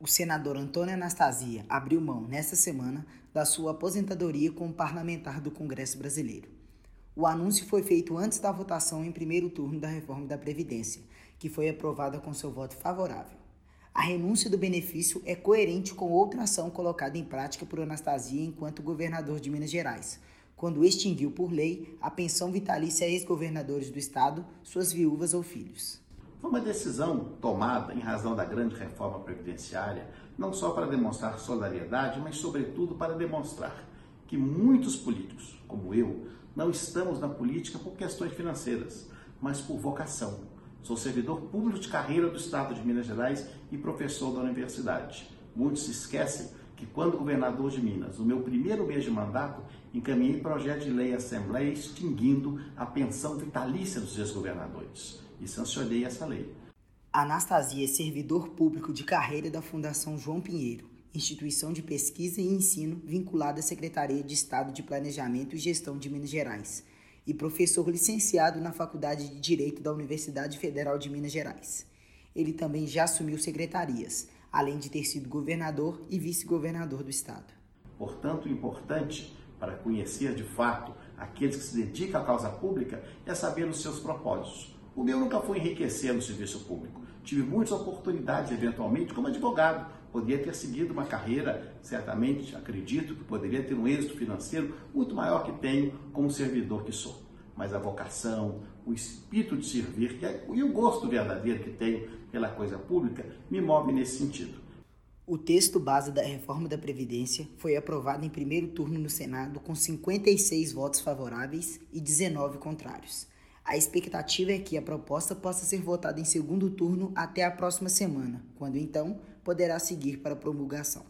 O senador Antônio Anastasia abriu mão, nesta semana, da sua aposentadoria como parlamentar do Congresso Brasileiro. O anúncio foi feito antes da votação em primeiro turno da reforma da Previdência, que foi aprovada com seu voto favorável. A renúncia do benefício é coerente com outra ação colocada em prática por Anastasia enquanto governador de Minas Gerais, quando extinguiu por lei a pensão vitalícia a ex-governadores do estado, suas viúvas ou filhos. Foi uma decisão tomada em razão da grande reforma previdenciária, não só para demonstrar solidariedade, mas sobretudo para demonstrar que muitos políticos, como eu, não estamos na política por questões financeiras, mas por vocação. Sou servidor público de carreira do Estado de Minas Gerais e professor da universidade. Muitos se esquecem que, quando governador de Minas, no meu primeiro mês de mandato, encaminhei projeto de lei à Assembleia extinguindo a pensão vitalícia dos ex-governadores e sancionei essa lei. Anastasia é servidor público de carreira da Fundação João Pinheiro, instituição de pesquisa e ensino vinculada à Secretaria de Estado de Planejamento e Gestão de Minas Gerais, e professor licenciado na Faculdade de Direito da Universidade Federal de Minas Gerais. Ele também já assumiu secretarias, além de ter sido governador e vice-governador do estado. Portanto, importante para conhecer de fato aqueles que se dedicam à causa pública é saber os seus propósitos o meu nunca foi enriquecer no serviço público. Tive muitas oportunidades, eventualmente, como advogado. Poderia ter seguido uma carreira, certamente, acredito que poderia ter um êxito financeiro muito maior que tenho como servidor que sou. Mas a vocação, o espírito de servir é, e o gosto verdadeiro que tenho pela coisa pública me move nesse sentido. O texto base da reforma da Previdência foi aprovado em primeiro turno no Senado com 56 votos favoráveis e 19 contrários. A expectativa é que a proposta possa ser votada em segundo turno até a próxima semana, quando então poderá seguir para promulgação.